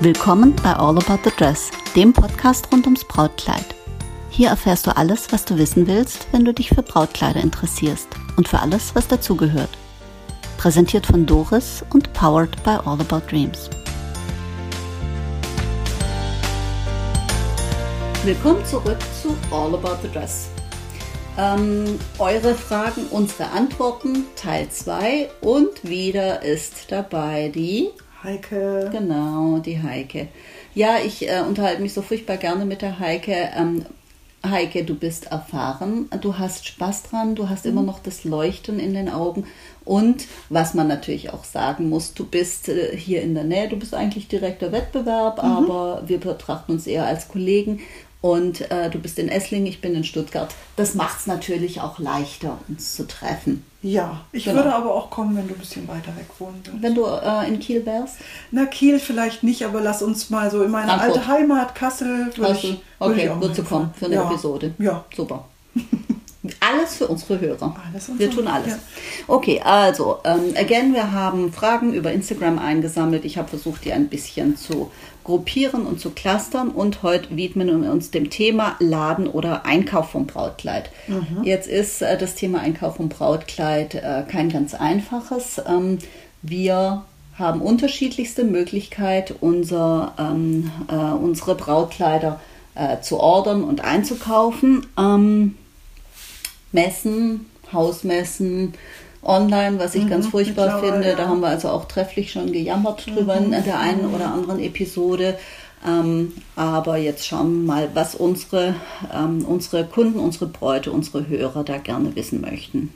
Willkommen bei All About the Dress, dem Podcast rund ums Brautkleid. Hier erfährst du alles, was du wissen willst, wenn du dich für Brautkleider interessierst und für alles, was dazugehört. Präsentiert von Doris und powered by All About Dreams. Willkommen zurück zu All About the Dress. Ähm, eure Fragen, unsere Antworten, Teil 2 und wieder ist dabei die Heike. Genau, die Heike. Ja, ich äh, unterhalte mich so furchtbar gerne mit der Heike. Ähm, Heike, du bist erfahren, du hast Spaß dran, du hast mhm. immer noch das Leuchten in den Augen und was man natürlich auch sagen muss, du bist äh, hier in der Nähe, du bist eigentlich direkter Wettbewerb, mhm. aber wir betrachten uns eher als Kollegen und äh, du bist in Esslingen, ich bin in Stuttgart. Das macht es natürlich auch leichter, uns zu treffen. Ja, ich genau. würde aber auch kommen, wenn du ein bisschen weiter weg wohnen würdest. Wenn du äh, in Kiel wärst? Na, Kiel vielleicht nicht, aber lass uns mal so in meine Frankfurt. alte Heimat, Kassel, würde ich, Okay, würd würdest du kommen für eine ja. Episode? Ja. Super. Alles für unsere Hörer. Alles wir tun alles. Ja. Okay, also, ähm, again, wir haben Fragen über Instagram eingesammelt. Ich habe versucht, die ein bisschen zu gruppieren und zu clustern und heute widmen wir uns dem Thema Laden oder Einkauf vom Brautkleid. Mhm. Jetzt ist äh, das Thema Einkauf vom Brautkleid äh, kein ganz einfaches. Ähm, wir haben unterschiedlichste Möglichkeiten, unser, ähm, äh, unsere Brautkleider äh, zu ordern und einzukaufen. Ähm, Messen, Hausmessen, online, was ich mhm, ganz furchtbar finde. Ja. Da haben wir also auch trefflich schon gejammert drüber mhm. in der einen oder anderen Episode. Ähm, aber jetzt schauen wir mal, was unsere, ähm, unsere Kunden, unsere Bräute, unsere Hörer da gerne wissen möchten.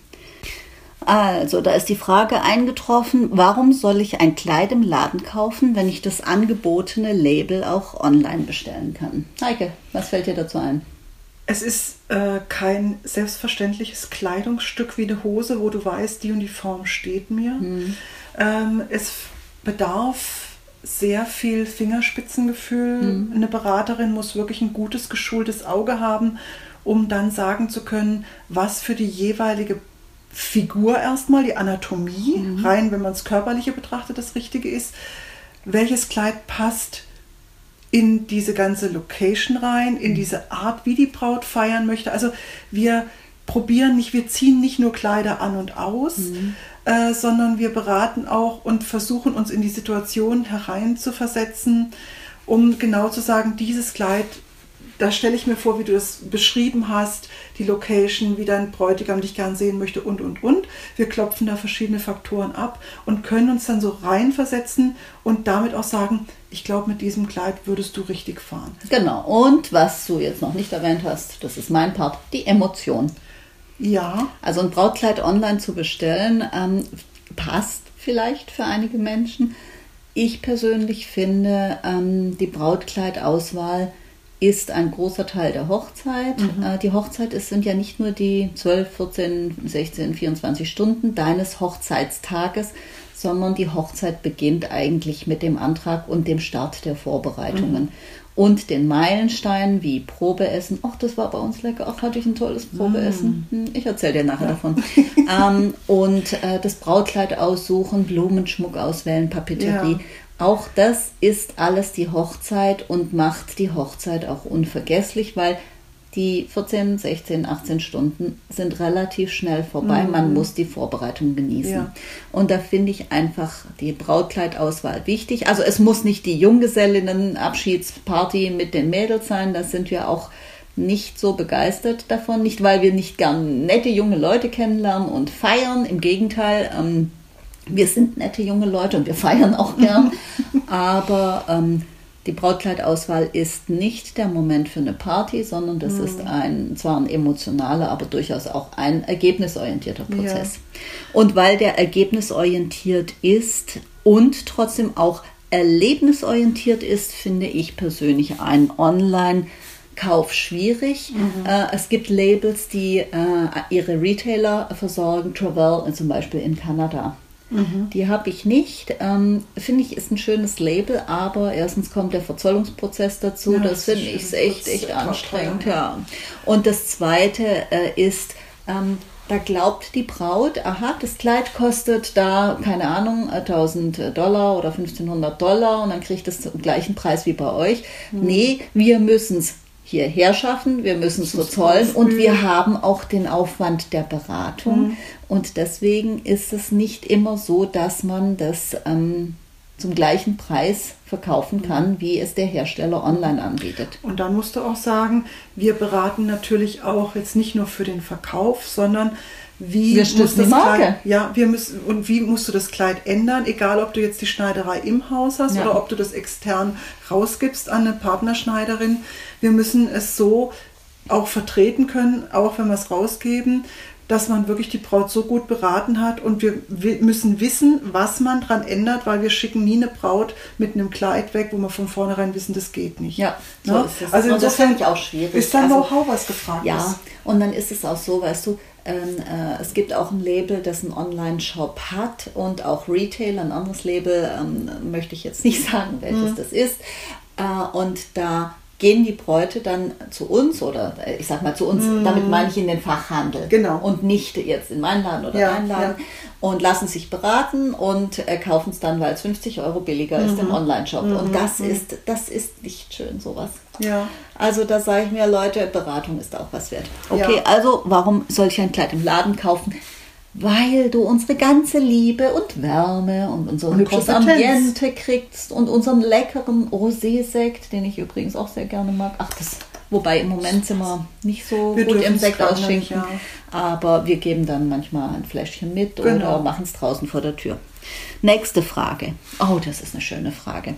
Also, da ist die Frage eingetroffen, warum soll ich ein Kleid im Laden kaufen, wenn ich das angebotene Label auch online bestellen kann? Heike, was fällt dir dazu ein? Es ist äh, kein selbstverständliches Kleidungsstück wie eine Hose, wo du weißt, die und die Form steht mir. Mhm. Ähm, es bedarf sehr viel Fingerspitzengefühl. Mhm. Eine Beraterin muss wirklich ein gutes, geschultes Auge haben, um dann sagen zu können, was für die jeweilige Figur erstmal, die Anatomie, mhm. rein wenn man es körperliche betrachtet, das Richtige ist, welches Kleid passt in diese ganze Location rein, in mhm. diese Art, wie die Braut feiern möchte. Also wir probieren nicht, wir ziehen nicht nur Kleider an und aus, mhm. äh, sondern wir beraten auch und versuchen uns in die Situation hereinzuversetzen, um genau zu sagen, dieses Kleid da stelle ich mir vor, wie du es beschrieben hast, die Location, wie dein Bräutigam dich gern sehen möchte und, und, und. Wir klopfen da verschiedene Faktoren ab und können uns dann so reinversetzen und damit auch sagen, ich glaube, mit diesem Kleid würdest du richtig fahren. Genau. Und was du jetzt noch nicht erwähnt hast, das ist mein Part, die Emotion. Ja. Also ein Brautkleid online zu bestellen, ähm, passt vielleicht für einige Menschen. Ich persönlich finde ähm, die Brautkleidauswahl ist ein großer Teil der Hochzeit. Mhm. Äh, die Hochzeit ist, sind ja nicht nur die 12, 14, 16, 24 Stunden deines Hochzeitstages, sondern die Hochzeit beginnt eigentlich mit dem Antrag und dem Start der Vorbereitungen. Mhm. Und den Meilensteinen wie Probeessen. Ach, das war bei uns lecker. Ach, hatte ich ein tolles Probeessen. Mhm. Ich erzähle dir nachher ja. davon. ähm, und äh, das Brautkleid aussuchen, Blumenschmuck auswählen, Papeterie. Ja. Auch das ist alles die Hochzeit und macht die Hochzeit auch unvergesslich, weil die 14, 16, 18 Stunden sind relativ schnell vorbei. Mhm. Man muss die Vorbereitung genießen. Ja. Und da finde ich einfach die Brautkleidauswahl wichtig. Also es muss nicht die Junggesellinnen-Abschiedsparty mit den Mädels sein. Da sind wir auch nicht so begeistert davon. Nicht, weil wir nicht gern nette junge Leute kennenlernen und feiern. Im Gegenteil. Ähm, wir sind nette junge Leute und wir feiern auch gern, aber ähm, die Brautkleidauswahl ist nicht der Moment für eine Party, sondern das mhm. ist ein zwar ein emotionaler, aber durchaus auch ein ergebnisorientierter Prozess. Ja. Und weil der ergebnisorientiert ist und trotzdem auch erlebnisorientiert ist, finde ich persönlich ein Online- Kauf schwierig. Mhm. Äh, es gibt Labels, die äh, ihre Retailer versorgen, Travel zum Beispiel in Kanada. Mhm. Die habe ich nicht. Ähm, finde ich, ist ein schönes Label, aber erstens kommt der Verzollungsprozess dazu. Ja, das, das finde ich echt, echt anstrengend. Ja. Und das zweite äh, ist, ähm, Da glaubt die Braut, aha, das Kleid kostet da, keine Ahnung, 1000 Dollar oder 1500 Dollar und dann kriegt es den gleichen Preis wie bei euch. Mhm. Nee, wir müssen es hierher schaffen, wir müssen es verzollen und wir haben auch den Aufwand der Beratung. Mhm. Und deswegen ist es nicht immer so, dass man das ähm, zum gleichen Preis verkaufen mhm. kann, wie es der Hersteller online anbietet. Und dann musst du auch sagen, wir beraten natürlich auch jetzt nicht nur für den Verkauf, sondern wie wir muss das Marke. Kleid, ja, wir müssen und wie musst du das Kleid ändern, egal ob du jetzt die Schneiderei im Haus hast ja. oder ob du das extern rausgibst an eine Partnerschneiderin. Wir müssen es so auch vertreten können, auch wenn wir es rausgeben, dass man wirklich die Braut so gut beraten hat und wir, müssen wissen, was man dran ändert, weil wir schicken nie eine Braut mit einem Kleid weg, wo wir von vornherein wissen, das geht nicht. Ja, so es. Also insofern das auch schwierig. Ist dann also, Know-how, was gefragt ja, ist. Ja, und dann ist es auch so, weißt du, es gibt auch ein Label, das einen Online-Shop hat und auch Retail, ein anderes Label, ähm, möchte ich jetzt nicht sagen, welches mhm. das ist. Äh, und da gehen die Bräute dann zu uns oder äh, ich sag mal zu uns, mm. damit meine ich in den Fachhandel. Genau. Und nicht jetzt in meinen Laden oder ja, Laden. Ja. Und lassen sich beraten und äh, kaufen es dann, weil es 50 Euro billiger mhm. ist im mhm. Online-Shop. Mhm. Und das mhm. ist, das ist nicht schön, sowas. Ja. Also da sage ich mir, Leute, Beratung ist auch was wert. Okay, ja. also warum soll ich ein Kleid im Laden kaufen? weil du unsere ganze Liebe und Wärme und unser und hübsches Ambiente kriegst und unseren leckeren Rosé-Sekt, den ich übrigens auch sehr gerne mag. Ach, das, wobei im Moment sind wir nicht so wir gut im Sekt ausschenken, ja. aber wir geben dann manchmal ein Fläschchen mit genau. oder machen es draußen vor der Tür. Nächste Frage. Oh, das ist eine schöne Frage.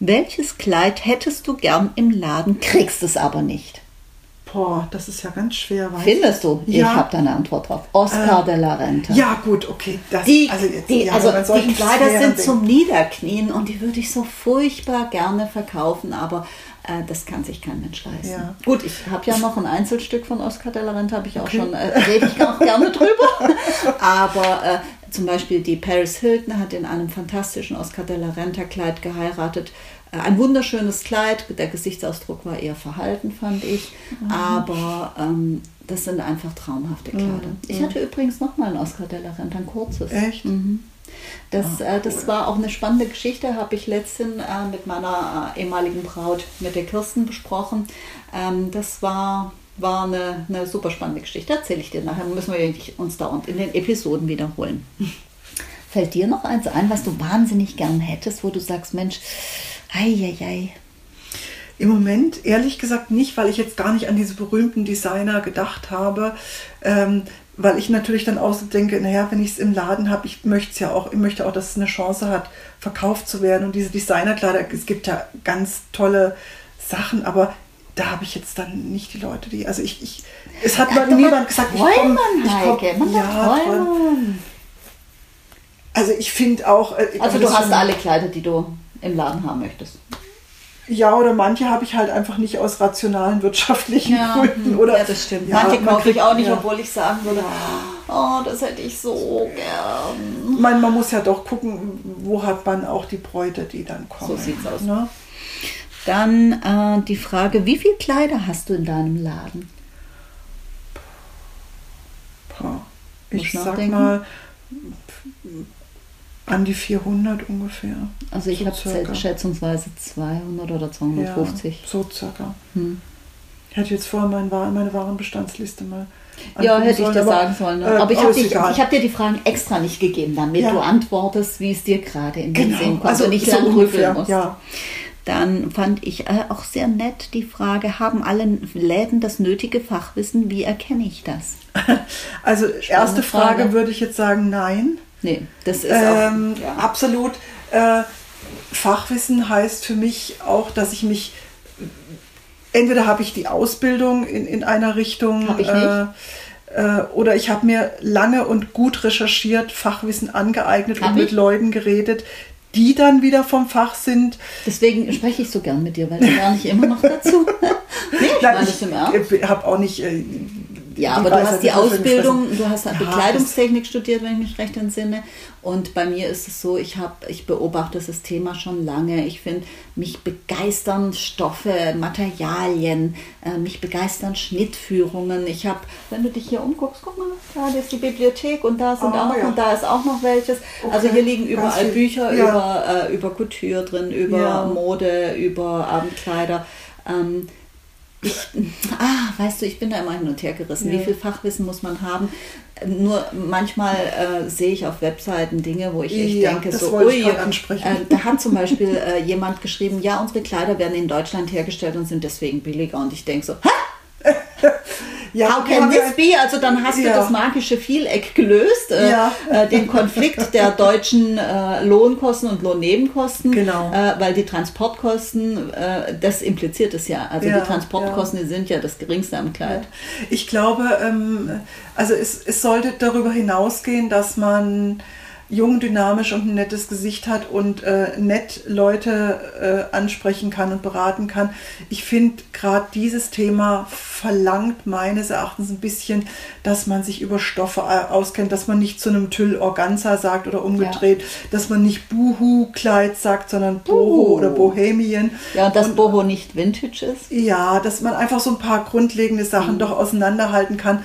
Welches Kleid hättest du gern im Laden, kriegst es aber nicht? Boah, das ist ja ganz schwer. Findest du? Ja. Ich habe da eine Antwort drauf. Oscar äh, de la Renta. Ja, gut, okay. Das, die, also jetzt, die, ja, also die Kleider sind zum Niederknien und die würde ich so furchtbar gerne verkaufen, aber äh, das kann sich kein Mensch leisten. Ja. Gut, ich habe ja noch ein Einzelstück von Oscar de la Renta, habe ich auch okay. schon, äh, rede ich auch gerne drüber. aber äh, zum Beispiel die Paris Hilton hat in einem fantastischen Oscar de la Renta Kleid geheiratet ein wunderschönes Kleid, der Gesichtsausdruck war eher verhalten, fand ich. Mhm. Aber ähm, das sind einfach traumhafte Kleider. Mhm. Ich hatte übrigens noch mal ein Oscar de la Renta, ein kurzes. Echt? Mhm. Das, Ach, äh, das war auch eine spannende Geschichte, habe ich letztens äh, mit meiner äh, ehemaligen Braut, mit der Kirsten, besprochen. Ähm, das war, war eine, eine super spannende Geschichte. Erzähle ich dir nachher. Müssen wir uns da in den Episoden wiederholen. Fällt dir noch eins ein, was du wahnsinnig gern hättest, wo du sagst, Mensch, Eieiei. Im Moment ehrlich gesagt nicht, weil ich jetzt gar nicht an diese berühmten Designer gedacht habe. Ähm, weil ich natürlich dann auch so denke, naja, wenn ich es im Laden habe, ich möchte es ja auch, ich möchte auch, dass es eine Chance hat, verkauft zu werden. Und diese Designerkleider, es gibt ja ganz tolle Sachen, aber da habe ich jetzt dann nicht die Leute, die, also ich, ich es hat mal niemand gesagt, ich komme, ich komm, ja, Also ich finde auch. Äh, also du hast alle Kleider, die du im Laden haben möchtest. Ja, oder manche habe ich halt einfach nicht aus rationalen wirtschaftlichen ja, Gründen. Hm, oder, ja, das stimmt. Ja, manche kaufe ich auch nicht, ja. obwohl ich sagen würde, oh, das hätte ich so gern. Man, man muss ja doch gucken, wo hat man auch die Bräute, die dann kommen. So sieht's aus. Ne? Dann äh, die Frage, wie viele Kleider hast du in deinem Laden? Ich sag mal an die 400 ungefähr. Also ich so habe schätzungsweise 200 oder 250. Ja, so circa. Hm. Ich hätte jetzt vorher mein, meine Warenbestandsliste mal. Ja, hätte ich dir sagen sollen. Ne? Äh, aber ich habe hab dir die Fragen extra nicht gegeben, damit ja. du antwortest, wie es dir gerade in den genau. Sinn kommt also und nicht so lang ungefähr, musst. Ja. Dann fand ich äh, auch sehr nett die Frage, haben alle Läden das nötige Fachwissen? Wie erkenne ich das? Also Spannende erste Frage, Frage würde ich jetzt sagen, nein. Nee, das ist ähm, auch, ja. absolut. Äh, Fachwissen heißt für mich auch, dass ich mich entweder habe ich die Ausbildung in, in einer Richtung ich äh, äh, oder ich habe mir lange und gut recherchiert, Fachwissen angeeignet hab und ich? mit Leuten geredet, die dann wieder vom Fach sind. Deswegen spreche ich so gern mit dir, weil ich gar nicht immer noch dazu. nee, ich Nein, ich habe auch nicht äh, ja, aber du hast die Ausbildung, du hast halt ja, Bekleidungstechnik studiert, wenn ich mich recht entsinne. Und bei mir ist es so, ich habe, ich beobachte das Thema schon lange. Ich finde, mich begeistern Stoffe, Materialien, äh, mich begeistern Schnittführungen. Ich habe, wenn du dich hier umguckst, guck mal, da ist die Bibliothek und da sind oh, auch noch ja. und da ist auch noch welches. Okay. Also hier liegen überall Bücher ja. über, äh, über Couture drin, über. Mode, über Abendkleider. Ähm, ich, ah, weißt du, ich bin da immer hin und her gerissen. Ja. Wie viel Fachwissen muss man haben? Nur manchmal äh, sehe ich auf Webseiten Dinge, wo ich echt ja, denke, so, ui, äh, da hat zum Beispiel äh, jemand geschrieben, ja, unsere Kleider werden in Deutschland hergestellt und sind deswegen billiger. Und ich denke so, ha! Ja, How can this be? Also dann hast ja. du das magische Vieleck gelöst, äh, ja. äh, den Konflikt der deutschen äh, Lohnkosten und Lohnnebenkosten, genau. Äh, weil die Transportkosten, äh, das impliziert es ja. Also die Transportkosten die sind ja das geringste am Kleid. Ich glaube, ähm, also es, es sollte darüber hinausgehen, dass man jung, dynamisch und ein nettes Gesicht hat und äh, nett Leute äh, ansprechen kann und beraten kann. Ich finde gerade dieses Thema verlangt meines Erachtens ein bisschen, dass man sich über Stoffe äh, auskennt, dass man nicht zu einem Tüll Organza sagt oder umgedreht, ja. dass man nicht Buhu-Kleid sagt, sondern Boho oder Bohemian. Ja, und dass und, Boho nicht Vintage ist. Ja, dass man einfach so ein paar grundlegende Sachen mhm. doch auseinanderhalten kann.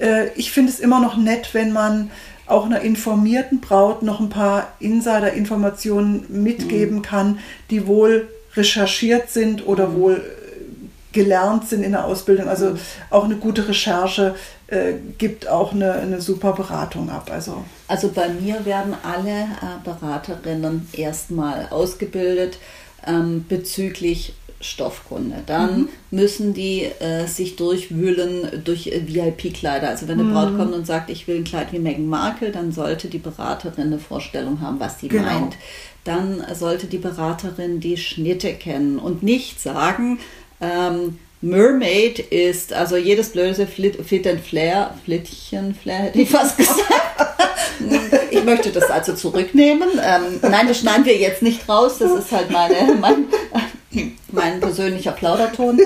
Äh, ich finde es immer noch nett, wenn man auch einer informierten Braut noch ein paar Insider-Informationen mitgeben mhm. kann, die wohl recherchiert sind oder mhm. wohl äh, gelernt sind in der Ausbildung. Also mhm. auch eine gute Recherche äh, gibt auch eine, eine super Beratung ab. Also, also bei mir werden alle äh, Beraterinnen erstmal ausgebildet ähm, bezüglich Stoffkunde. Dann mhm. müssen die äh, sich durchwühlen durch äh, VIP-Kleider. Also wenn eine mhm. Braut kommt und sagt, ich will ein Kleid wie Meghan Markle, dann sollte die Beraterin eine Vorstellung haben, was sie genau. meint. Dann sollte die Beraterin die Schnitte kennen und nicht sagen, ähm, Mermaid ist, also jedes blöde Flit, Fit and Flair, Flittchen, Flair hätte ich fast gesagt. ich möchte das also zurücknehmen. Ähm, nein, das schneiden wir jetzt nicht raus. Das ist halt meine, mein, mein persönlicher Plauderton.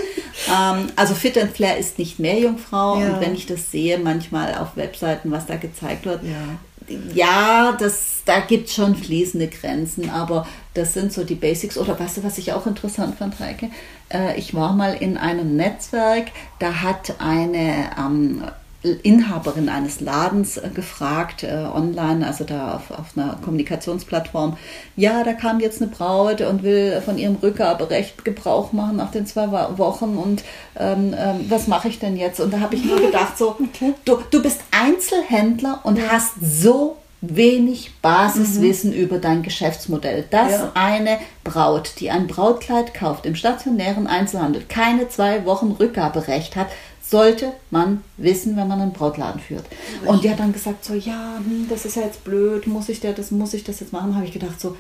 Ähm, also Fit and Flair ist nicht mehr Jungfrau. Ja. Und wenn ich das sehe, manchmal auf Webseiten, was da gezeigt wird, ja, ja das, da gibt es schon fließende Grenzen, aber das sind so die Basics. Oder weißt du, was ich auch interessant fand, Reike? Äh, ich war mal in einem Netzwerk, da hat eine ähm, Inhaberin eines Ladens äh, gefragt, äh, online, also da auf, auf einer Kommunikationsplattform, ja, da kam jetzt eine Braut und will von ihrem Rückgaberecht Gebrauch machen nach den zwei Wochen und ähm, ähm, was mache ich denn jetzt? Und da habe ich mir gedacht, so, okay. du, du bist Einzelhändler und hast so wenig Basiswissen mhm. über dein Geschäftsmodell. Dass ja. eine Braut, die ein Brautkleid kauft im stationären Einzelhandel, keine zwei Wochen Rückgaberecht hat, sollte man wissen, wenn man einen Brautladen führt. Und die hat dann gesagt so, ja, hm, das ist ja jetzt blöd, muss ich das, muss ich das jetzt machen? Habe ich gedacht so,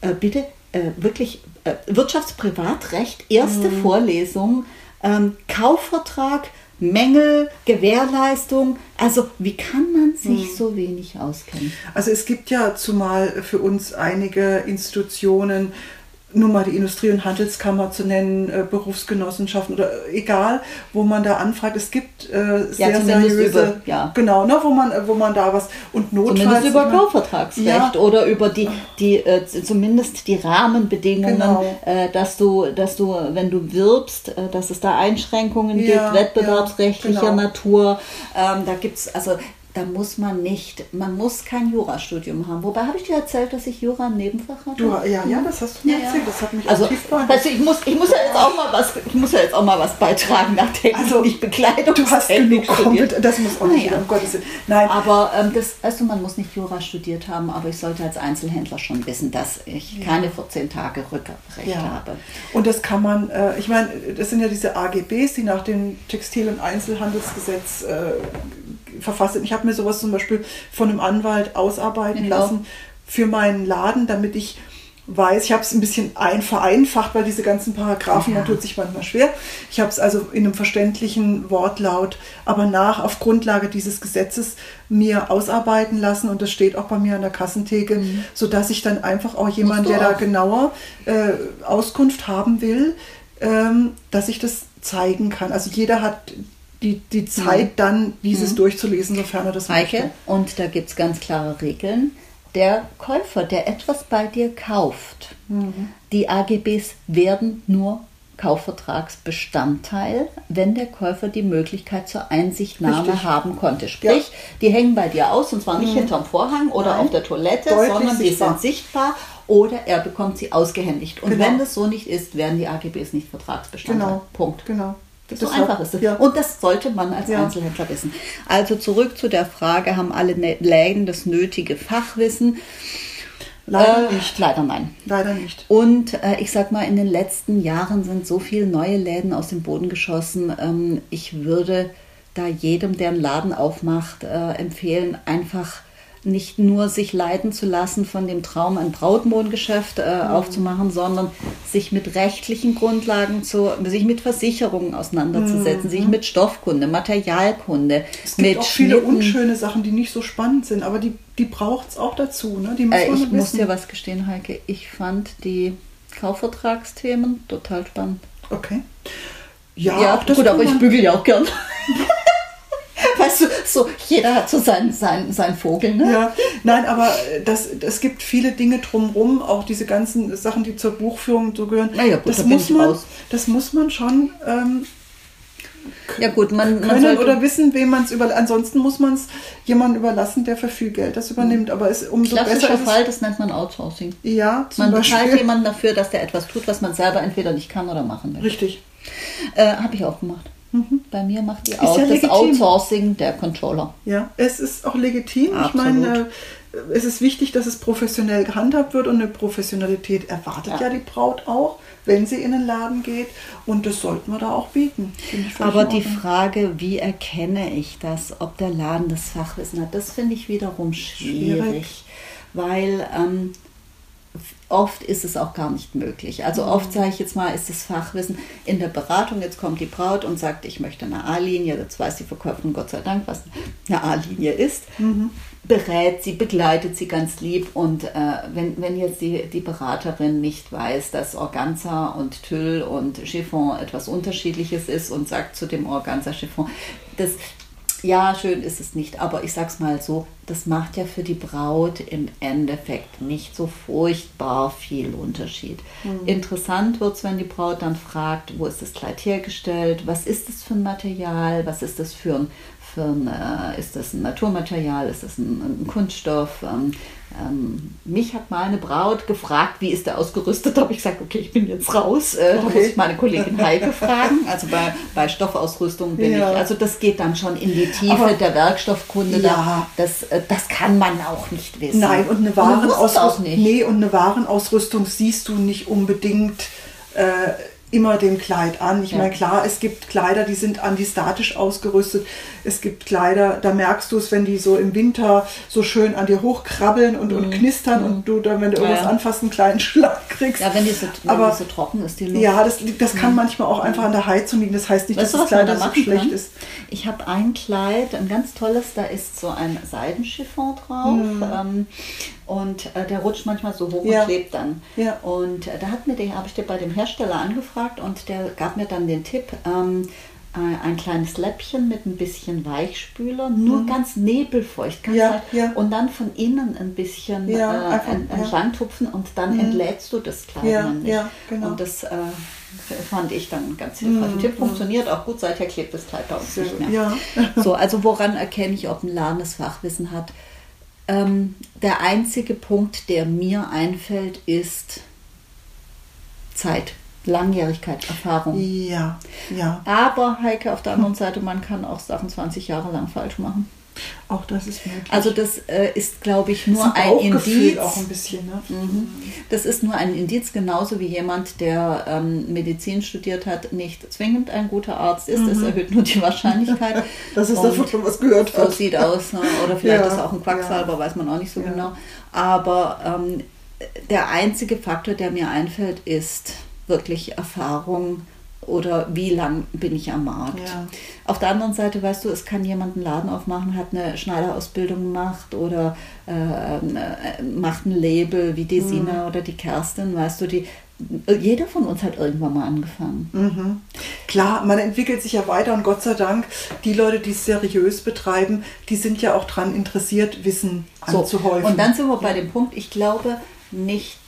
äh, bitte äh, wirklich äh, Wirtschaftsprivatrecht, erste mhm. Vorlesung, ähm, Kaufvertrag, Mängel, Gewährleistung. Also wie kann man sich mhm. so wenig auskennen? Also es gibt ja zumal für uns einige Institutionen, nur mal die Industrie- und Handelskammer zu nennen, äh, Berufsgenossenschaften oder äh, egal, wo man da anfragt. Es gibt äh, sehr ja, seriöse, über, ja. genau, ne, wo man, wo man da was und notfalls zumindest über Kaufvertragsrecht ja. oder über die, die äh, zumindest die Rahmenbedingungen, genau. äh, dass du, dass du, wenn du wirbst, äh, dass es da Einschränkungen gibt, wettbewerbsrechtlicher genau. Natur. Ähm, da gibt es also da muss man nicht, man muss kein Jurastudium haben. Wobei habe ich dir erzählt, dass ich Jura im Nebenfach hatte? Du, ja, ja, das hast du mir ja, erzählt. Das hat mich also, weißt du, ich muss, ich muss ja jetzt auch mal was, ich muss ja jetzt auch mal was beitragen, nachdem also, ich Bekleidung Du hast genug studiert. Das muss auch nicht, ja. um Gottes Willen. Nein. Aber ähm, das, weißt du, man muss nicht Jura studiert haben, aber ich sollte als Einzelhändler schon wissen, dass ich ja. keine 14 Tage Rückrecht habe. Und das kann man, äh, ich meine, das sind ja diese AGBs, die nach dem Textil- und Einzelhandelsgesetz äh, verfasst sind. Ich habe mir sowas zum Beispiel von einem Anwalt ausarbeiten genau. lassen für meinen Laden, damit ich weiß, ich habe es ein bisschen ein, vereinfacht, weil diese ganzen Paragraphen, ja. man tut sich manchmal schwer. Ich habe es also in einem verständlichen Wortlaut, aber nach, auf Grundlage dieses Gesetzes mir ausarbeiten lassen und das steht auch bei mir an der Kassentheke, mhm. sodass ich dann einfach auch jemand, der auch. da genauer äh, Auskunft haben will, ähm, dass ich das zeigen kann. Also jeder hat die, die Zeit, dann dieses durchzulesen, sofern er das Heike, möchte. und da gibt es ganz klare Regeln. Der Käufer, der etwas bei dir kauft, die AGBs werden nur Kaufvertragsbestandteil, wenn der Käufer die Möglichkeit zur Einsichtnahme Richtig. haben konnte. Sprich, die hängen bei dir aus und zwar nicht hinterm Vorhang oder Nein. auf der Toilette, Deutlich sondern die sind sichtbar oder er bekommt sie ausgehändigt. Und Genau. wenn das so nicht ist, werden die AGBs nicht Vertragsbestandteil. Genau. Punkt. Genau. So Deshalb- einfach ist es. Ja. Und das sollte man als Ja. Einzelhändler wissen. Also zurück zu der Frage, haben alle Ne- Läden das nötige Fachwissen? Leider Äh, nicht. Leider nein. Leider nicht. Und äh, ich sag mal, in den letzten Jahren sind so viele neue Läden aus dem Boden geschossen. Ähm, ich würde da jedem, der einen Laden aufmacht, äh, empfehlen, einfach nicht nur sich leiten zu lassen von dem Traum, ein Brautmodengeschäft äh, aufzumachen, sondern sich mit rechtlichen Grundlagen zu, sich mit Versicherungen auseinanderzusetzen, sich mit Stoffkunde, Materialkunde, Es gibt auch viele Schnitten. unschöne Sachen, die nicht so spannend sind, aber die, die braucht es auch dazu. Ne? Die muss Äh, ich muss wissen. dir was gestehen, Heike. Ich fand die Kaufvertragsthemen total spannend. Okay. Ja, das gut, aber ich bügel ja auch gern. weißt du, so jeder hat so seinen sein, sein Vogel, ne? Ja, nein, aber äh, das, es gibt viele Dinge drumherum, auch diese ganzen Sachen, die zur Buchführung so gehören. Ja, gut, das, da muss man, raus. das muss man schon ähm, Ja, gut, man, man können oder wissen, wem man es über. Ansonsten muss man es jemandem überlassen, der für viel Geld das übernimmt. Aber es umso besser klassischer ist Fall, das nennt man Outsourcing. Ja, zum Man bezahlt Beispiel. jemanden dafür, dass der etwas tut, was man selber entweder nicht kann oder machen will. Richtig. Äh, Habe ich auch gemacht. Bei mir macht die ja Out, das legitim. Outsourcing der Controller. Ja, es ist auch legitim. Ich Absolut. meine, äh, es ist wichtig, dass es professionell gehandhabt wird und eine Professionalität erwartet ja, Ja. die Braut auch, wenn sie in den Laden geht. Und das sollten wir da auch bieten. Ich Aber die. Frage, wie erkenne ich das, ob der Laden das Fachwissen hat, das finde ich wiederum schwierig, Schwierig. weil ähm, oft ist es auch gar nicht möglich. Also oft sage ich jetzt mal, ist das Fachwissen in der Beratung, jetzt kommt die Braut und sagt, ich möchte eine A-Linie, jetzt weiß die Verkäuferin Gott sei Dank, was eine A-Linie ist, berät sie, begleitet sie ganz lieb und äh, wenn, wenn jetzt die, die Beraterin nicht weiß, dass Organza und Tüll und Chiffon etwas unterschiedliches ist und sagt zu dem Organza Chiffon, das ja, schön ist es nicht, aber ich sag's mal so, das macht ja für die Braut im Endeffekt nicht so furchtbar viel Unterschied. Interessant wird's, wenn die Braut dann fragt, wo ist das Kleid hergestellt, was ist das für ein Material, was ist das für ein, für ein äh, ist das ein Naturmaterial, ist das ein, ein Kunststoff? Ähm, ähm, mich hat mal eine Braut gefragt, wie ist der ausgerüstet? Da habe ich gesagt, okay, ich bin jetzt raus. Äh, Da Okay. muss ich meine Kollegin Heike fragen. Also bei, bei Stoffausrüstung bin Ja. ich, also das geht dann schon in die Tiefe Aber- der Werkstoffkunde. Ja. Da, das, äh, das kann man auch nicht wissen. Nein, und eine Warenausrüstung. Nee, und eine Warenausrüstung siehst du nicht unbedingt äh, immer dem Kleid an. Ich Ja. meine, klar, es gibt Kleider, die sind antistatisch ausgerüstet. Es gibt Kleider, da merkst du es, wenn die so im Winter so schön an dir hochkrabbeln und, und knistern und du dann, wenn du Mhm. Ja, irgendwas ja. anfasst, einen kleinen Schlag kriegst. Ja, wenn die so, Aber- die so trocken ist, die Luft. Ja, das, das kann manchmal auch einfach an der Heizung liegen. Das heißt nicht, Weißt dass das Kleid da so schlecht kann? ist. Ich habe ein Kleid, ein ganz tolles, da ist so ein Seidenchiffon drauf ähm, und äh, der rutscht manchmal so hoch. Ja. und klebt dann. Ja. Und äh, da hat mir den, habe ich den bei dem Hersteller angefragt und der gab mir dann den Tipp, ähm, äh, ein kleines Läppchen mit ein bisschen Weichspüler, nur ganz nebelfeucht, ganz. Ja, ja. und dann von innen ein bisschen Ja, äh, einfach, entlang tupfen und dann entlädst du das Kleid Ja, genau. Und das äh, fand ich dann ganz hilfreich. Der Tipp funktioniert auch gut, seither klebt das Kleid bei uns nicht mehr. So, also woran erkenne ich, ob ein das Fachwissen hat? Ähm, der einzige Punkt, der mir einfällt, ist Zeit, Langjährigkeit, Erfahrung. Ja, ja. Aber Heike, auf der anderen Seite, man kann auch Sachen 20 Jahre lang falsch machen. Auch das ist möglich. Also das äh, ist, glaube ich, nur Das ein Indiz. auch ein bisschen. Ne? Das ist nur ein Indiz, genauso wie jemand, der ähm, Medizin studiert hat, nicht zwingend ein guter Arzt ist. Das erhöht nur die Wahrscheinlichkeit. Dass es davon schon was gehört So hat. sieht aus. Ne? Oder vielleicht Ja, ist auch ein Quacksalber, weiß man auch nicht so Ja. genau. Aber ähm, der einzige Faktor, der mir einfällt, ist wirklich Erfahrung oder wie lang bin ich am Markt. Ja. Auf der anderen Seite, weißt du, es kann jemand einen Laden aufmachen, hat eine Schneiderausbildung gemacht oder äh, äh, macht ein Label wie die Mhm. Sina oder die Kerstin, weißt du, die jeder von uns hat irgendwann mal angefangen. Mhm. Klar, man entwickelt sich ja weiter und Gott sei Dank, die Leute, die es seriös betreiben, die sind ja auch daran interessiert, Wissen So, anzuhäufen. und dann sind wir bei dem Punkt, ich glaube nicht,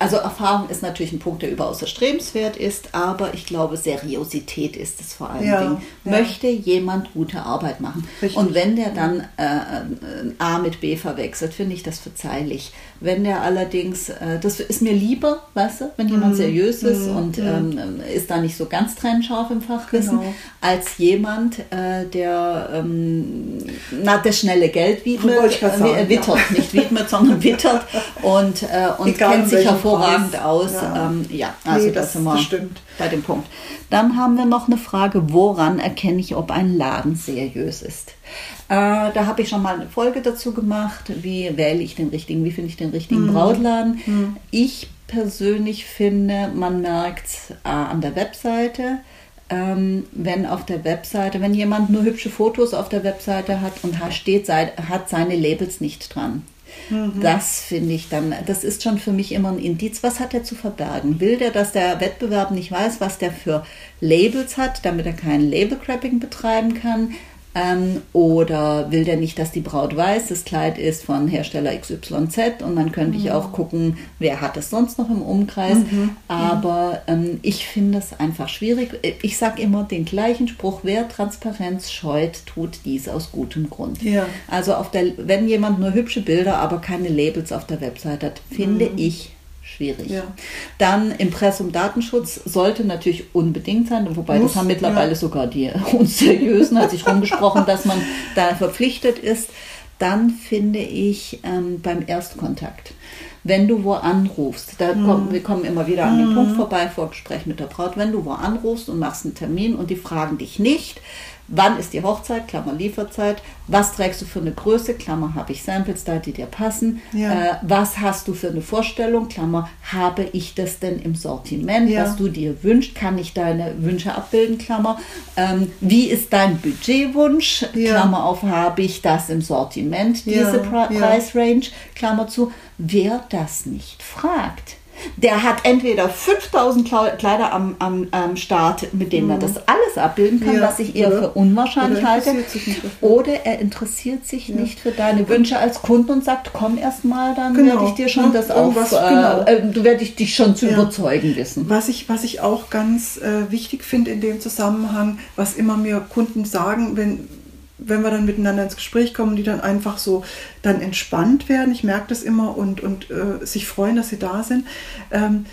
also Erfahrung ist natürlich ein Punkt, der überaus erstrebenswert ist, aber ich glaube, Seriosität ist es vor allen Ja, Dingen. ja. Möchte jemand gute Arbeit machen? Richtig. Und wenn der dann äh, äh, A mit B verwechselt, finde ich das verzeihlich. Wenn der allerdings, äh, das ist mir lieber, weißt du, wenn Mhm. jemand seriös ist und ähm, ist da nicht so ganz trennscharf im Fachwissen, Genau. als jemand, äh, der ähm, na, das schnelle Geld widmet, äh, sagen, wittert, nicht widmet, sondern wittert und, äh, und Egal, kennt sich welchen hervorragend Preis. aus. Ja. Ähm, ja also Nee, da das- sind wir das stimmt. bei dem Punkt. Dann haben wir noch eine Frage, woran erkenne ich, ob ein Laden seriös ist? Äh, da habe ich schon mal eine Folge dazu gemacht, wie wähle ich den richtigen, wie finde ich den richtigen Mhm. Brautladen. Ich persönlich finde, man merkt äh, an der Webseite, ähm, wenn auf der Webseite, wenn jemand nur hübsche Fotos auf der Webseite hat und da steht, hat seine Labels nicht dran. Das finde ich dann, das ist schon für mich immer ein Indiz. Was hat er zu verbergen? Will der, dass der Wettbewerb nicht weiß, was der für Labels hat, damit er kein Label-Crapping betreiben kann? Ähm, oder will der nicht, dass die Braut weiß, das Kleid ist von Hersteller XYZ und dann könnte ich auch gucken, wer hat es sonst noch im Umkreis. Aber ähm, ich finde es einfach schwierig. Ich sage immer den gleichen Spruch, wer Transparenz scheut, tut dies aus gutem Grund. Ja. Also auf der, wenn jemand nur hübsche Bilder, aber keine Labels auf der Website hat, finde ich schwierig. Ja. Dann Impressum Datenschutz sollte natürlich unbedingt sein, wobei Muss, das haben mittlerweile ja. sogar die unseriösen, hat sich rumgesprochen, dass man da verpflichtet ist. Dann finde ich ähm, beim Erstkontakt, wenn du wo anrufst, da Mhm. kommen, wir kommen immer wieder an den Punkt vorbei, Vorgespräch mit der Braut, wenn du wo anrufst und machst einen Termin und die fragen dich nicht, wann ist die Hochzeit, Klammer Lieferzeit, was trägst du für eine Größe, Klammer habe ich Samples da, die dir passen, Ja. äh, was hast du für eine Vorstellung, Klammer, habe ich das denn im Sortiment, Ja. was du dir wünschst, kann ich deine Wünsche abbilden, Klammer, ähm, wie ist dein Budgetwunsch, Ja. Klammer auf, habe ich das im Sortiment, diese Pre. Preisrange, Klammer zu, wer das nicht fragt. Der hat entweder 5000 Kle- Kleider am, am, am Start, mit denen er das alles abbilden kann, Mhm. Ja, was ich eher oder- für unwahrscheinlich oder halte. Oder er interessiert sich nicht für deine Wünsche als Kunde und sagt, komm erst mal, dann Genau. werde ich dir schon Ja, das irgendwas, äh, genau. äh, du werde ich dich schon zu Ja. überzeugen wissen. Was ich, was ich auch ganz äh, wichtig finde in dem Zusammenhang, was immer mir Kunden sagen, wenn, wenn wir dann miteinander ins Gespräch kommen, die dann einfach so dann entspannt werden, ich merke das immer und, und äh, sich freuen, dass sie da sind. Ähm,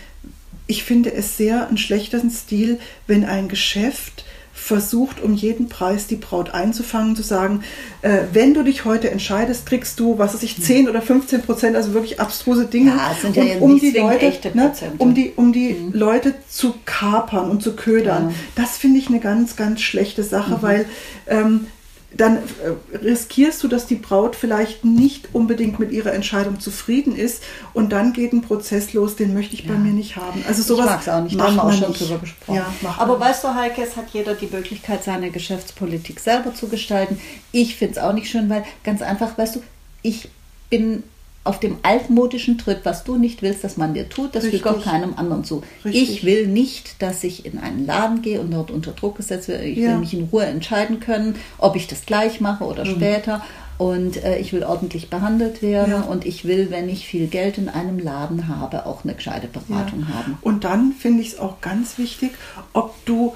ich finde es sehr einen schlechten Stil, wenn ein Geschäft versucht, um jeden Preis die Braut einzufangen, zu sagen, äh, wenn du dich heute entscheidest, kriegst du, was weiß ich, 10 oder 15 Prozent, also wirklich abstruse Dinge. Ja, es sind ja Und jetzt um die Leute, ne, um die, um die Leute zu kapern und zu ködern. Ja. Das finde ich eine ganz, ganz schlechte Sache, Mhm. weil ähm, dann äh, riskierst du, dass die Braut vielleicht nicht unbedingt mit ihrer Entscheidung zufrieden ist und dann geht ein Prozess los, den möchte ich bei Ja. mir nicht haben. Also sowas ich mag es auch nicht, da haben wir auch schon nicht. drüber gesprochen. Ja, Aber weißt du, Heike, es hat jeder die Möglichkeit, seine Geschäftspolitik selber zu gestalten. Ich finde es auch nicht schön, weil ganz einfach, weißt du, ich bin auf dem altmodischen Trip, was du nicht willst, dass man dir tut, das fügt auch keinem anderen zu. Richtig. Ich will nicht, dass ich in einen Laden gehe und dort unter Druck gesetzt werde. Ich Ja. will mich in Ruhe entscheiden können, ob ich das gleich mache oder Mhm. später. Und äh, ich will ordentlich behandelt werden Ja. und ich will, wenn ich viel Geld in einem Laden habe, auch eine gescheite Beratung Ja. haben. Und dann finde ich es auch ganz wichtig, ob du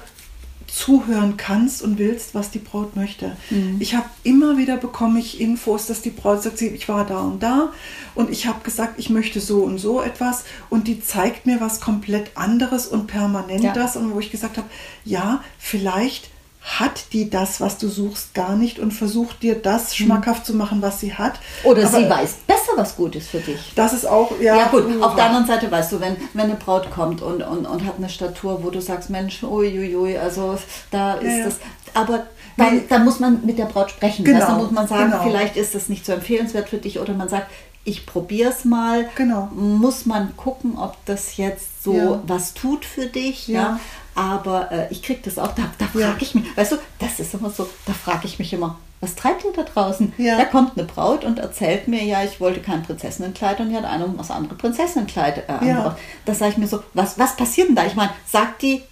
zuhören kannst und willst, was die Braut möchte. Mhm. Ich habe immer wieder bekomme ich Infos, dass die Braut sagt, ich war da und da und ich habe gesagt, ich möchte so und so etwas und die zeigt mir was komplett anderes und permanent Ja. das und wo ich gesagt habe, ja, vielleicht hat die das, was du suchst, gar nicht und versucht dir das schmackhaft zu machen, was sie hat. Mhm. Oder Aber sie weiß besser, was gut ist für dich. Das ist auch, ja. Ja, gut, auf der anderen Seite weißt du, wenn, wenn eine Braut kommt und, und, und hat eine Statur, wo du sagst, Mensch, uiuiui, also da ist Ja, das. Aber dann, dann muss man mit der Braut sprechen. Genau, dann muss man sagen, genau. vielleicht ist das nicht so empfehlenswert für dich oder man sagt, ich probiere es mal. Genau. Muss man gucken, ob das jetzt so Ja. was tut für dich. Ja. Ja. Aber äh, ich kriege das auch, da, da Ja. frage ich mich, weißt du, das ist immer so, da frage ich mich immer, was treibt ihr da draußen? Ja. Da kommt eine Braut und erzählt mir, ja, ich wollte kein Prinzessinnenkleid und die hat eine das andere Prinzessinnenkleid äh, Ja. Da sage ich mir so, was, was passiert denn da? Ich meine, sagt die,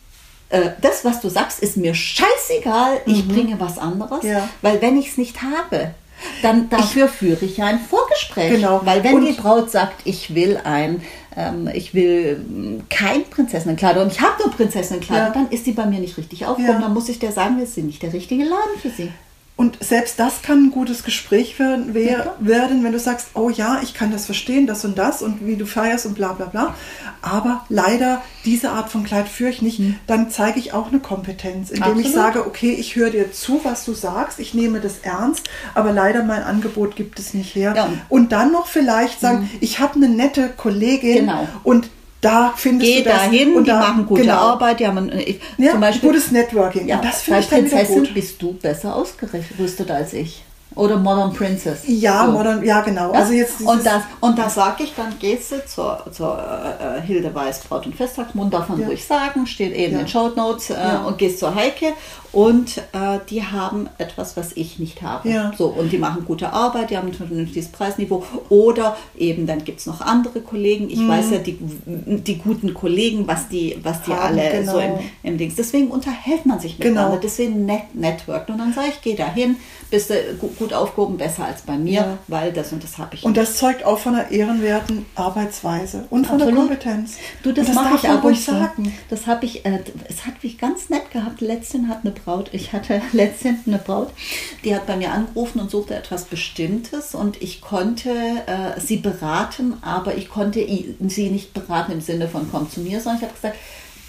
äh, das, was du sagst, ist mir scheißegal, ich bringe was anderes, Mhm. Ja. weil wenn ich es nicht habe, dann dafür führe ich ja ein Vorgespräch. Genau. Weil wenn Und- die Braut sagt, ich will ein, ähm, ich will ähm, kein Prinzessinnenkleid und ich habe nur Prinzessinnenkleider, Ja. dann ist die bei mir nicht richtig aufgehoben. Ja. Dann muss ich der sagen, wir sind nicht der richtige Laden für sie. Und selbst das kann ein gutes Gespräch werden, wer- Ja. werden, wenn du sagst, oh ja, ich kann das verstehen, das und das und wie du feierst und bla bla bla. Aber leider, diese Art von Kleid führe ich nicht. Dann zeige ich auch eine Kompetenz, indem ich Absolut. sage, okay, ich höre dir zu, was du sagst, ich nehme das ernst, aber leider mein Angebot gibt es nicht her. Ja. Mhm. Und dann noch vielleicht sagen, ich habe eine nette Kollegin Genau. und da findest Geh du das. dahin, und die da, machen gute genau. Arbeit, die haben ein, ich, Ja, zum Beispiel gutes Networking. Ja, und das finde ich dann Prinzessin gut. bist du besser ausgerüstet als ich. Oder Modern Princess. Ja, So. modern, ja genau. Ja? Also jetzt und das, und da sage ich, dann gehst du zur, zur äh, Hilde Weiß Braut und Festtagsmund, darf man Ja. ruhig sagen, steht eben Ja. in Show Notes äh, und gehst zur Heike und äh, die haben etwas, was ich nicht habe. Ja. So, und die machen gute Arbeit, die haben ein vernünftiges Preisniveau oder eben dann gibt es noch andere Kollegen. Ich weiß ja, die, die guten Kollegen, was die, was die Mhm. Haben, alle genau. so im, im Dings. Deswegen unterhält man sich miteinander, Genau. deswegen net, networkt. Und dann sage ich, geh dahin, bist du gu- gut aufgehoben, besser als bei mir, Ja. weil das und das habe ich Und das zeugt auch von einer ehrenwerten Arbeitsweise und von der Absolut. Kompetenz. Du, das, Und mache ich man ab und ruhig zu. sagen. Das habe ich, äh, es hat mich ganz nett gehabt. Letztens hat eine Braut, ich hatte letztens eine Braut, die hat bei mir angerufen und suchte etwas Bestimmtes und ich konnte äh, sie beraten, aber ich konnte sie nicht beraten im Sinne von komm zu mir, sondern ich habe gesagt,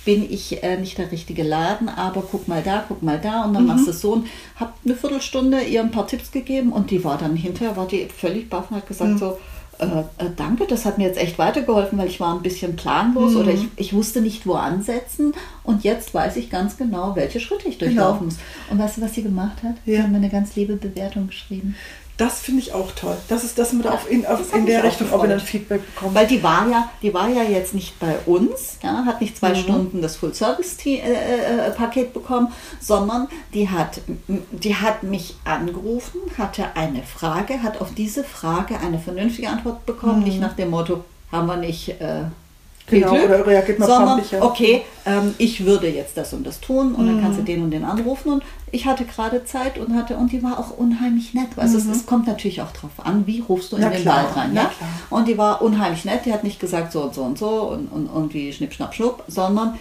bin ich äh, nicht der richtige Laden, aber guck mal da, guck mal da und dann machst du es so und habe eine Viertelstunde ihr ein paar Tipps gegeben und die war dann hinterher, war die völlig baff und hat gesagt so, äh, äh, danke, das hat mir jetzt echt weitergeholfen, weil ich war ein bisschen planlos oder ich, ich wusste nicht, wo ansetzen und jetzt weiß ich ganz genau, welche Schritte ich durchlaufen muss. Und weißt du, was sie gemacht hat? Sie Ja. hat mir eine ganz liebe Bewertung geschrieben. Das finde ich auch toll. Das ist, dass man da auf in, auf, in der Richtung auch wieder. Feedback bekommt. Weil die war ja, die war ja jetzt nicht bei uns, ja, hat nicht zwei Stunden das Full-Service-Paket bekommen, sondern die hat, die hat mich angerufen, hatte eine Frage, hat auf diese Frage eine vernünftige Antwort bekommen, nicht nach dem Motto, haben wir nicht äh, Genau, Glück, oder reagiert mal sondern okay, ähm, ich würde jetzt das und das tun und dann Mhm. kannst du den und den anrufen und ich hatte gerade Zeit und hatte und die war auch unheimlich nett. Also es, es kommt natürlich auch drauf an, wie rufst du in Mhm. Na den klar, Wald rein, ja? Und die war unheimlich nett, die hat nicht gesagt so und so und so und, und, und wie schnipp, schnapp, schnupp, sondern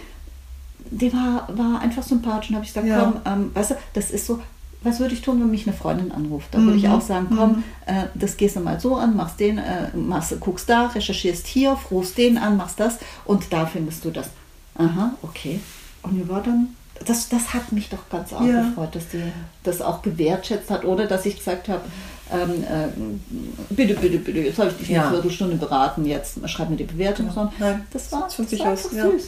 die war, war einfach sympathisch und habe ich gesagt, Ja. komm, ähm, weißt du, das ist so, was würde ich tun, wenn mich eine Freundin anruft? Da würde ich Mhm. auch sagen, komm, äh, das gehst du mal so an, machst den, äh, machst, guckst da, recherchierst hier, rufst den an, machst das und da findest du das. Aha, okay. Und die war dann, das, das hat mich doch ganz arg Ja. gefreut, dass die das auch gewertschätzt hat, ohne dass ich gesagt habe, ähm, äh, bitte, bitte, bitte, jetzt habe ich dich Ja. eine Viertelstunde beraten, jetzt schreib mir die Bewertung, sondern Nein, das war, das sich war aus, ja. süß.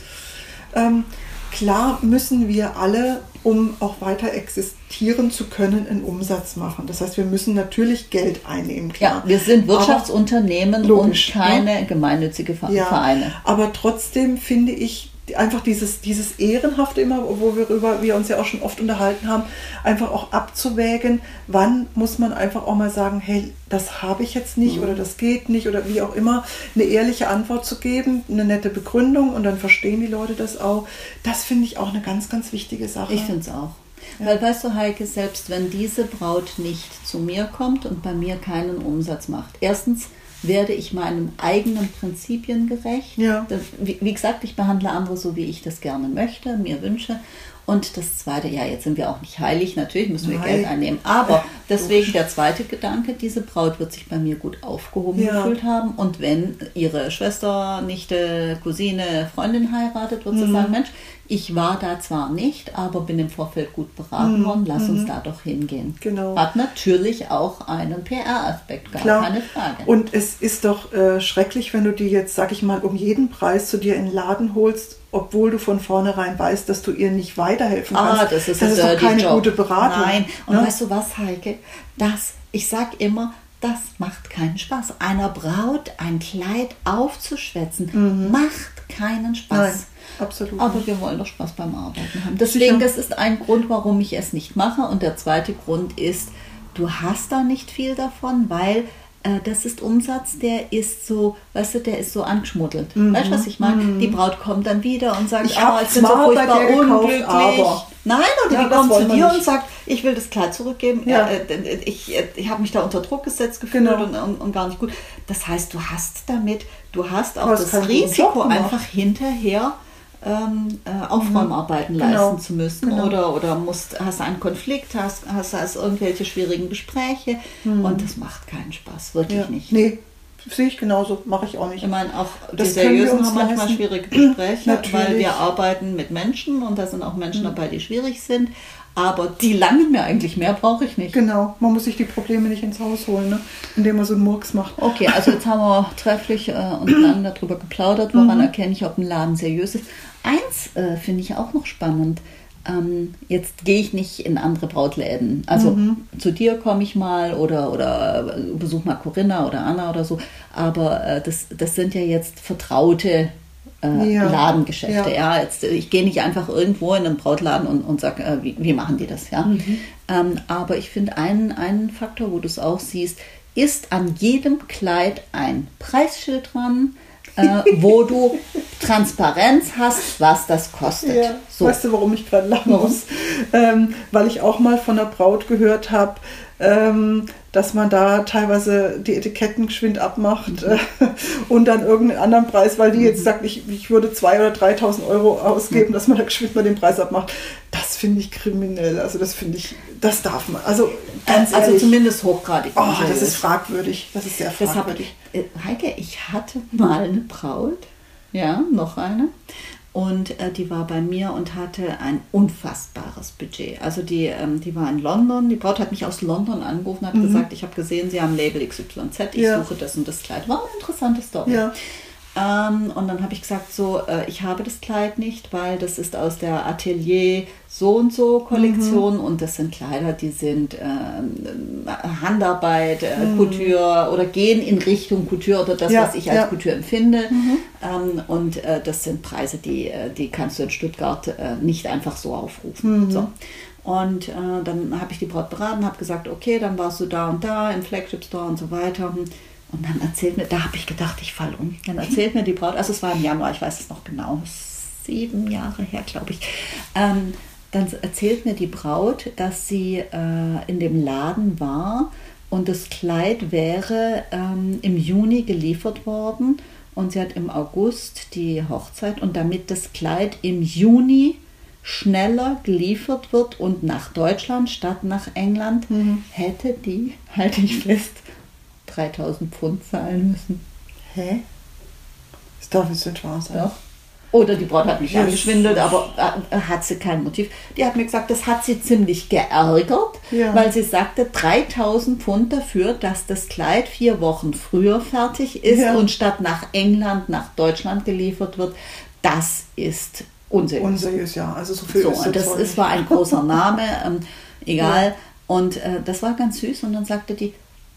Ähm, klar müssen wir alle, um auch weiter existieren zu können, einen Umsatz machen. Das heißt, wir müssen natürlich Geld einnehmen. Ja, Klar. wir sind Aber- Wirtschaftsunternehmen Logisch, und keine gemeinnützige Ver- ja, Vereine. Aber trotzdem finde ich einfach dieses, dieses Ehrenhafte immer, wo wir, über, wir uns ja auch schon oft unterhalten haben, einfach auch abzuwägen, wann muss man einfach auch mal sagen, hey, das habe ich jetzt nicht Mhm. oder das geht nicht oder wie auch immer, eine ehrliche Antwort zu geben, eine nette Begründung und dann verstehen die Leute das auch. Das finde ich auch eine ganz, ganz wichtige Sache. Ich finde es auch. Weil weißt du, Heike, selbst wenn diese Braut nicht zu mir kommt und bei mir keinen Umsatz macht, erstens werde ich meinen eigenen Prinzipien gerecht. Ja. Wie, wie gesagt, ich behandle andere so, wie ich das gerne möchte, mir wünsche. Und das zweite, ja, jetzt sind wir auch nicht heilig, natürlich müssen wir Nein. Geld einnehmen. Aber deswegen der zweite Gedanke, diese Braut wird sich bei mir gut aufgehoben Ja. gefühlt haben. Und wenn ihre Schwester, Nichte, Cousine, Freundin heiratet, wird sie Mhm. sagen, Mensch, ich war da zwar nicht, aber bin im Vorfeld gut beraten worden, lass uns da doch hingehen. Mhm. Genau. Hat natürlich auch einen PR-Aspekt, gar Klar. keine Frage. Und es ist doch äh, schrecklich, wenn du die jetzt, sag ich mal, um jeden Preis zu dir in den Laden holst, obwohl du von vornherein weißt, dass du ihr nicht weiterhelfen kannst. Ah, das ist, das ist doch keine Job. gute Beratung. Nein, und ne? weißt du was, Heike? Das, ich sag immer, das macht keinen Spaß. Einer Braut ein Kleid aufzuschwätzen, macht keinen Spaß. Mhm. Nein, absolut Aber nicht. wir wollen doch Spaß beim Arbeiten haben. Deswegen, das ist ein Grund, warum ich es nicht mache. Und der zweite Grund ist, du hast da nicht viel davon, weil äh, das ist Umsatz, der ist so, weißt du, der ist so angeschmuddelt. Weißt du, was ich meine? Die Braut kommt dann wieder und sagt, Mhm. Ich ah, ich bin so furchtbar unglücklich. aber- Nein, oder Ja, die das kommt zu dir und sagt, ich will das Kleid zurückgeben. Ja. Äh, äh, ich äh, ich habe mich da unter Druck gesetzt gefühlt Genau. und, und, und gar nicht gut. Das heißt, du hast damit, du hast auch das Job Risiko, einfach hinterher ähm, äh, Aufräumarbeiten Genau. leisten zu müssen Genau. oder, oder musst, hast einen Konflikt, hast, hast, hast irgendwelche schwierigen Gespräche und das macht keinen Spaß, wirklich Mhm. Ja. nicht. Nee, sehe ich genauso, mache ich auch nicht. Ich meine, auch die Das wir Seriösen haben manchmal leisten. schwierige Gespräche, Natürlich. Mhm. weil wir arbeiten mit Menschen und da sind auch Menschen dabei, die schwierig sind. Aber die langen mir eigentlich, mehr brauche ich nicht. Genau, man muss sich die Probleme nicht ins Haus holen, ne? indem man so einen Murks macht. Okay, also jetzt haben wir trefflich äh, und lang darüber geplaudert, woran erkenne ich, ob ein Laden seriös ist. Eins äh, finde ich auch noch spannend. Ähm, jetzt gehe ich nicht in andere Brautläden. Also zu dir komme ich mal oder, oder besuche mal Corinna oder Anna oder so. Aber äh, das, das sind ja jetzt vertraute äh, Ja. Ladengeschäfte. Ja. Ja. jetzt, äh, ich gehe nicht einfach irgendwo in einen Brautladen und, und sage, äh, wie, wie machen die das? Ja? Ähm, aber ich finde einen, einen Faktor, wo du es auch siehst, ist an jedem Kleid ein Preisschild dran, äh, wo du Transparenz hast, was das kostet. Ja, So. Weißt du, warum ich gerade lachen muss? Ähm, weil ich auch mal von einer Braut gehört habe, ähm, dass man da teilweise die Etiketten geschwind abmacht Mhm. äh, und dann irgendeinen anderen Preis, weil die jetzt sagt, ich, ich würde 2.000 oder 3.000 Euro ausgeben, Mhm. dass man da geschwind mal den Preis abmacht. Das finde ich kriminell. Also das finde ich, das darf man. Also ganz also ehrlich, zumindest hochgradig. oh, das ist fragwürdig. Das ist sehr fragwürdig. ich, äh, Heike, ich hatte mal eine Braut, ja, noch eine. Und äh, die war bei mir und hatte ein unfassbares Budget. Also die, ähm, die war in London. Die Braut hat mich aus London angerufen und hat gesagt, ich habe gesehen, Sie haben Label XYZ, ich Mhm. Ja. suche das und das Kleid. War eine interessante Story. Ja. Ähm, und dann habe ich gesagt, so, äh, ich habe das Kleid nicht, weil das ist aus der Atelier so und so Kollektion und das sind Kleider, die sind ähm, Handarbeit, äh, Couture oder gehen in Richtung Couture oder das, Ja, was ich als ja. Couture empfinde. Ähm, und äh, das sind Preise, die, äh, die kannst du in Stuttgart äh, nicht einfach so aufrufen. So. Und äh, dann habe ich die Braut beraten, habe gesagt, okay, dann warst du da und da im Flagship Store und so weiter. Und dann erzählt mir, da habe ich gedacht, ich falle um. Dann erzählt mir die Braut, also es war im Januar, ich weiß es noch genau, sieben Jahre her, glaube ich. Ähm, dann erzählt mir die Braut, dass sie äh, in dem Laden war und das Kleid wäre ähm, im Juni geliefert worden und sie hat im August die Hochzeit und damit das Kleid im Juni schneller geliefert wird und nach Deutschland statt nach England, hätte die, halte ich fest, 3000 Pfund zahlen müssen. Hä? Das darf jetzt nicht wahr sein. Ja. Oder die Braut hat mich Jesus. angeschwindelt, aber äh, hat sie kein Motiv. Die hat mir gesagt, das hat sie ziemlich geärgert, Ja. weil sie sagte, 3000 Pfund dafür, dass das Kleid vier Wochen früher fertig ist Ja. und statt nach England, nach Deutschland geliefert wird. Das ist unseriös. Unseriös, ja. Also so viel So, ist das auch ist, war ein großer Name, ähm, egal. Und äh, das war ganz süß. Und dann sagte die,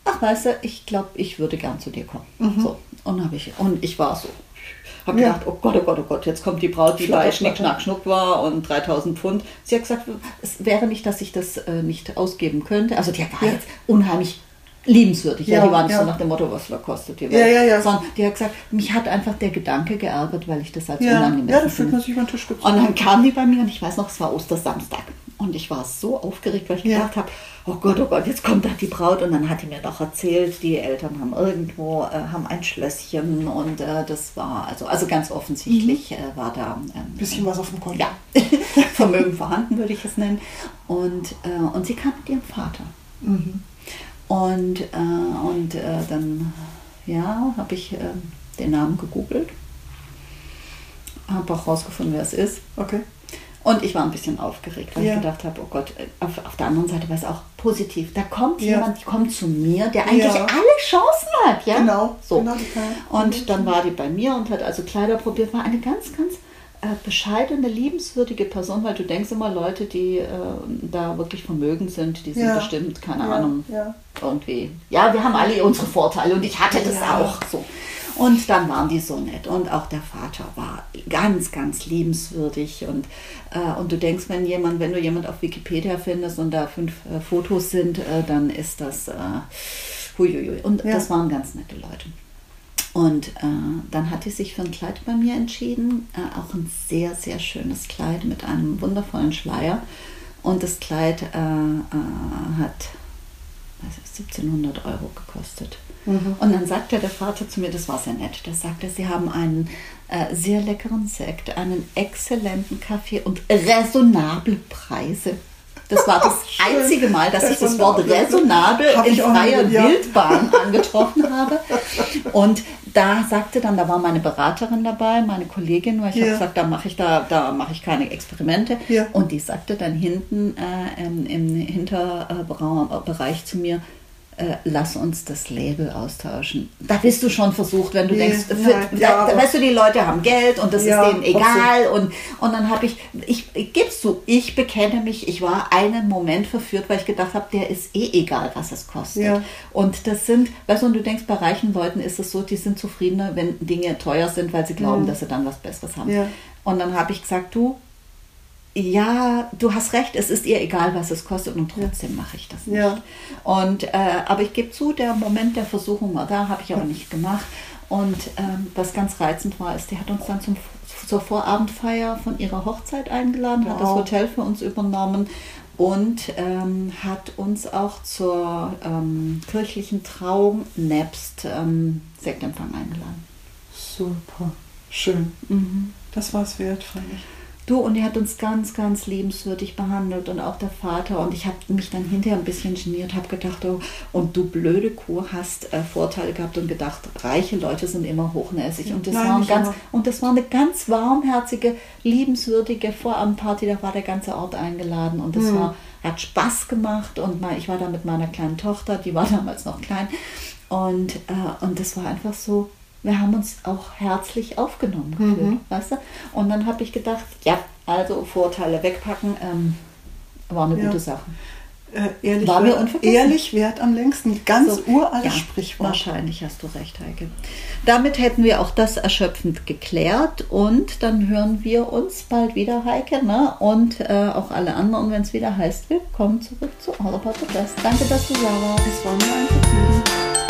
ach weißt du, ich glaube, ich würde gern zu dir kommen. So, und, hab ich, und ich war so. Habe Mhm. Ja. gedacht, oh Gott, oh Gott, oh Gott, jetzt kommt die Braut, die bei Schnick. Schnack, Schnuck war und 3000 Pfund. Sie hat gesagt, es wäre nicht, dass ich das äh, nicht ausgeben könnte. Also die war Ja. jetzt unheimlich liebenswürdig. Ja, Ja, die war nicht so nach dem Motto, was kostet die Ja, ja, ja. Sondern die hat gesagt, mich hat einfach der Gedanke geärgert, weil ich das als Ja, unangemessen ja, da fühlt man sich über den Tisch gezogen. Und dann kam die bei mir und ich weiß noch, es war Ostersamstag. Und ich war so aufgeregt, weil ich Ja. gedacht habe, oh Gott, oh Gott, jetzt kommt da die Braut. Und dann hat die mir doch erzählt, die Eltern haben irgendwo, äh, haben ein Schlösschen und äh, das war, also, also ganz offensichtlich äh, war da ähm, Bisschen was auf dem Konto. ja, Vermögen vorhanden, würde ich es nennen. Und, äh, und sie kam mit ihrem Vater. Und, äh, und äh, dann ja, habe ich äh, den Namen gegoogelt, habe auch rausgefunden, wer es ist. Okay. Und ich war ein bisschen aufgeregt, weil Ja. ich gedacht habe, oh Gott, äh, auf, auf der anderen Seite war es auch positiv. Da kommt Ja. jemand, die kommt zu mir, der eigentlich Ja. alle Chancen hat. Ja? Genau, So. genau, Und dann war die bei mir und hat also Kleider probiert. War eine ganz, ganz bescheidene, liebenswürdige Person, weil du denkst immer, Leute, die äh, da wirklich vermögend sind, die sind Ja. bestimmt, keine Ja, Ahnung, ja. irgendwie. Ja, wir haben alle unsere Vorteile und ich hatte das auch so. Und dann waren die so nett und auch der Vater war ganz, ganz liebenswürdig und, äh, und du denkst, wenn jemand, wenn du jemand auf Wikipedia findest und da fünf äh, Fotos sind, äh, dann ist das äh, huiuiui. Und das waren ganz nette Leute. Und äh, dann hat sie sich für ein Kleid bei mir entschieden, äh, auch ein sehr, sehr schönes Kleid mit einem wundervollen Schleier. Und das Kleid äh, äh, hat ich, 1700 Euro gekostet. Mhm. Und dann sagte der Vater zu mir, das war sehr nett, der sagte, sie haben einen äh, sehr leckeren Sekt, einen exzellenten Kaffee und raisonable Preise. Das war das einzige Mal, dass ich das Wort Raisonable. raisonable Hab in freier. Wildbahn angetroffen habe. Und da sagte dann, da war meine Beraterin dabei, meine Kollegin, weil ich Ja. habe gesagt, da mache ich da, da mache ich keine Experimente. Ja. Und die sagte dann hinten äh, im, im Hinterbereich zu mir, äh, lass uns das Label austauschen. Da bist du schon versucht, wenn du Nee, denkst, für, nein, ja, da, weißt du, die Leute haben Geld und das Ja, ist denen so. egal. Und, und dann habe ich, ich, ich gib's zu, ich bekenne mich, ich war einen Moment verführt, weil ich gedacht habe, der ist eh egal, was es kostet. Ja. Und das sind, weißt du, und du denkst, bei reichen Leuten ist es so, die sind zufriedener, wenn Dinge teuer sind, weil sie glauben, Mhm. dass sie dann was Besseres haben. Und dann habe ich gesagt, du, ja, du hast recht, es ist ihr egal, was es kostet und trotzdem mache ich das nicht. Ja. Und, äh, aber ich gebe zu, der Moment der Versuchung war da, habe ich aber nicht gemacht. Und ähm, was ganz reizend war, ist, die hat uns dann zum, zur Vorabendfeier von ihrer Hochzeit eingeladen, hat das Wow. Hotel für uns übernommen und ähm, hat uns auch zur ähm, kirchlichen Trauung nebst ähm, Sektempfang eingeladen. Super. Schön. Das war es wert, fand ich. Du, und die hat uns ganz, ganz liebenswürdig behandelt und auch der Vater. Und ich habe mich dann hinterher ein bisschen geniert, habe gedacht, oh, und du blöde Kuh hast äh, Vorteile gehabt und gedacht, reiche Leute sind immer hochnäsig. Und das, Nein, war, ein ganz, und das war eine ganz warmherzige, liebenswürdige Vorabendparty. Da war der ganze Ort eingeladen und das Mhm. war, hat Spaß gemacht. Und mal, ich war da mit meiner kleinen Tochter, die war damals noch klein. Und, äh, und das war einfach so, wir haben uns auch herzlich aufgenommen gefühlt, Mhm. weißt du? Und dann habe ich gedacht, ja, also Vorteile wegpacken, ähm, war eine Ja. gute Sache. Äh, ehrlich, War mir ehrlich wert am längsten. Ganz So, uraltes ja, Sprichwort. Wahrscheinlich hast du recht, Heike. Damit hätten wir auch das erschöpfend geklärt und dann hören wir uns bald wieder, Heike, ne? und äh, auch alle anderen, wenn es wieder heißt, willkommen zurück zu All About the Best. Danke, dass du da warst. Es war mir ein Vergnügen.